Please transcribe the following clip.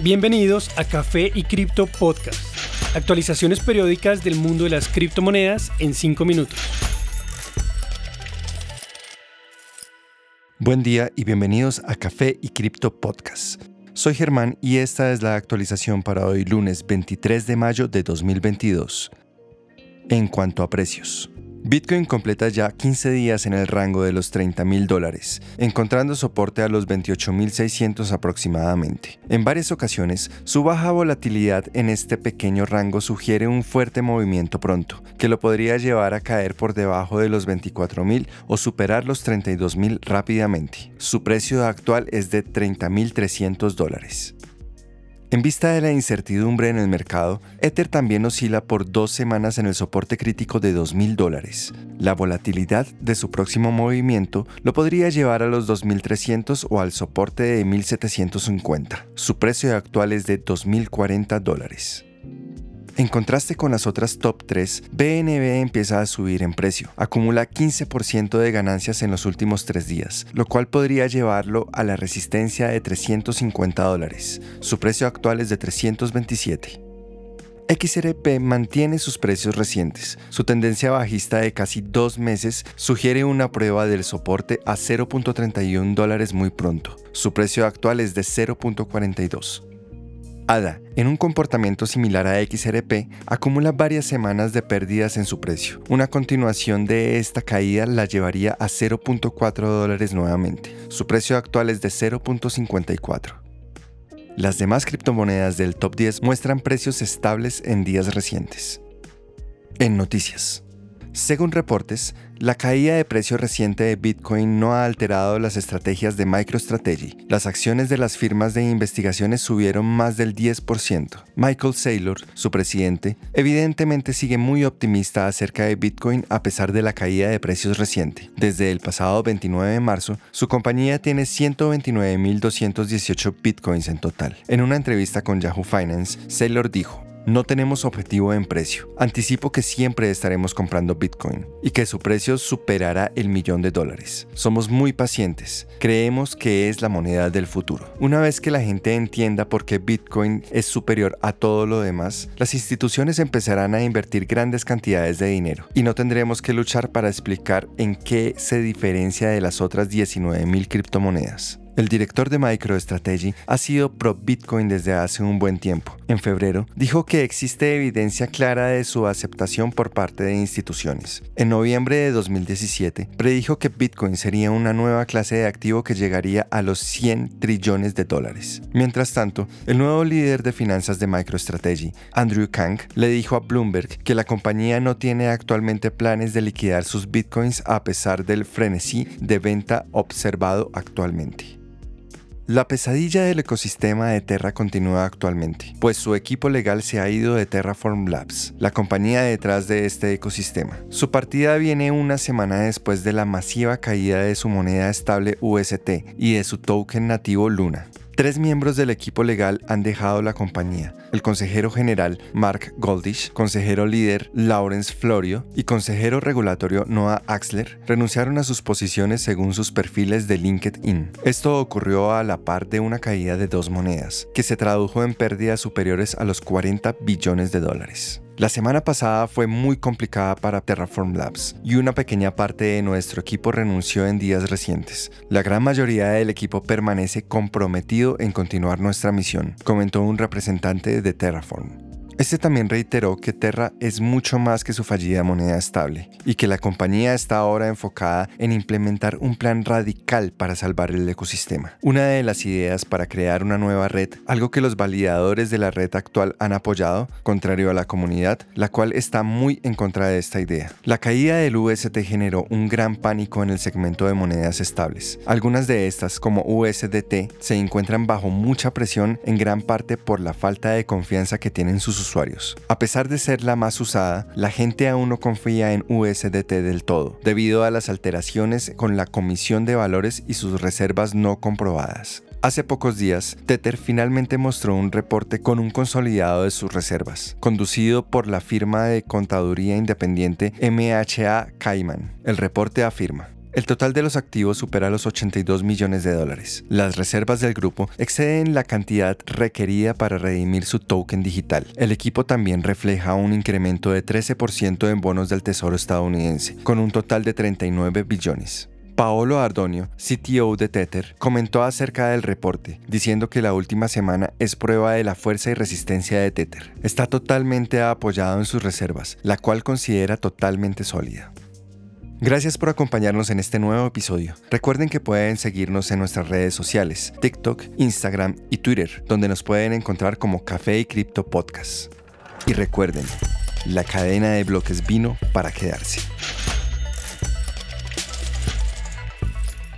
Bienvenidos a Café y Cripto Podcast. Actualizaciones periódicas del mundo de las criptomonedas en 5 minutos. Buen día y bienvenidos a Café y Cripto Podcast. Soy Germán y esta es la actualización para hoy lunes 23 de mayo de 2022. En cuanto a precios. Bitcoin completa ya 15 días en el rango de los 30 mil dólares, encontrando soporte a los 28.600 aproximadamente. En varias ocasiones, su baja volatilidad en este pequeño rango sugiere un fuerte movimiento pronto, que lo podría llevar a caer por debajo de los 24.000 o superar los 32.000 rápidamente. Su precio actual es de 30.300 dólares. En vista de la incertidumbre en el mercado, Ether también oscila por dos semanas en el soporte crítico de 2.000 dólares. La volatilidad de su próximo movimiento lo podría llevar a los 2.300 o al soporte de 1.750. Su precio actual es de 2.040 dólares. En contraste con las otras top 3, BNB empieza a subir en precio. Acumula 15% de ganancias en los últimos tres días, lo cual podría llevarlo a la resistencia de 350 dólares. Su precio actual es de 327. XRP mantiene sus precios recientes. Su tendencia bajista de casi dos meses sugiere una prueba del soporte a 0.31 dólares muy pronto. Su precio actual es de 0.42. ADA, en un comportamiento similar a XRP, acumula varias semanas de pérdidas en su precio. Una continuación de esta caída la llevaría a 0.4 dólares nuevamente. Su precio actual es de 0.54. Las demás criptomonedas del top 10 muestran precios estables en días recientes. En noticias. Según reportes, la caída de precio reciente de Bitcoin no ha alterado las estrategias de MicroStrategy. Las acciones de las firmas de investigaciones subieron más del 10%. Michael Saylor, su presidente, evidentemente sigue muy optimista acerca de Bitcoin a pesar de la caída de precios reciente. Desde el pasado 29 de marzo, su compañía tiene 129.218 Bitcoins en total. En una entrevista con Yahoo Finance, Saylor dijo, no tenemos objetivo en precio. Anticipo que siempre estaremos comprando Bitcoin y que su precio superará el millón de dólares. Somos muy pacientes. Creemos que es la moneda del futuro. Una vez que la gente entienda por qué Bitcoin es superior a todo lo demás, las instituciones empezarán a invertir grandes cantidades de dinero y no tendremos que luchar para explicar en qué se diferencia de las otras 19.000 criptomonedas. El director de MicroStrategy ha sido pro Bitcoin desde hace un buen tiempo. En febrero, dijo que existe evidencia clara de su aceptación por parte de instituciones. En noviembre de 2017, predijo que Bitcoin sería una nueva clase de activo que llegaría a los 100 trillones de dólares. Mientras tanto, el nuevo líder de finanzas de MicroStrategy, Andrew Kang, le dijo a Bloomberg que la compañía no tiene actualmente planes de liquidar sus Bitcoins a pesar del frenesí de venta observado actualmente. La pesadilla del ecosistema de Terra continúa actualmente, pues su equipo legal se ha ido de Terraform Labs, la compañía detrás de este ecosistema. Su partida viene una semana después de la masiva caída de su moneda estable UST y de su token nativo Luna. Tres miembros del equipo legal han dejado la compañía. El consejero general Mark Goldish, consejero líder Lawrence Florio y consejero regulatorio Noah Axler renunciaron a sus posiciones según sus perfiles de LinkedIn. Esto ocurrió a la par de una caída de dos monedas, que se tradujo en pérdidas superiores a los 40 billones de dólares. La semana pasada fue muy complicada para Terraform Labs y una pequeña parte de nuestro equipo renunció en días recientes. La gran mayoría del equipo permanece comprometido en continuar nuestra misión, comentó un representante de Terraform. Este también reiteró que Terra es mucho más que su fallida moneda estable y que la compañía está ahora enfocada en implementar un plan radical para salvar el ecosistema. Una de las ideas para crear una nueva red, algo que los validadores de la red actual han apoyado, contrario a la comunidad, la cual está muy en contra de esta idea. La caída del UST generó un gran pánico en el segmento de monedas estables. Algunas de estas, como USDT, se encuentran bajo mucha presión en gran parte por la falta de confianza que tienen sus usuarios. A pesar de ser la más usada, la gente aún no confía en USDT del todo, debido a las alteraciones con la Comisión de Valores y sus reservas no comprobadas. Hace pocos días, Tether finalmente mostró un reporte con un consolidado de sus reservas, conducido por la firma de contaduría independiente MHA Cayman. El reporte afirma, El total de los activos supera los 82 millones de dólares. Las reservas del grupo exceden la cantidad requerida para redimir su token digital. El equipo también refleja un incremento de 13% en bonos del Tesoro estadounidense, con un total de 39 billones. Paolo Ardonio, CTO de Tether, comentó acerca del reporte, diciendo que la última semana es prueba de la fuerza y resistencia de Tether. Está totalmente apoyado en sus reservas, la cual considera totalmente sólida. Gracias por acompañarnos en este nuevo episodio. Recuerden que pueden seguirnos en nuestras redes sociales, TikTok, Instagram y Twitter, donde nos pueden encontrar como Café y Cripto Podcast. Y recuerden, la cadena de bloques vino para quedarse.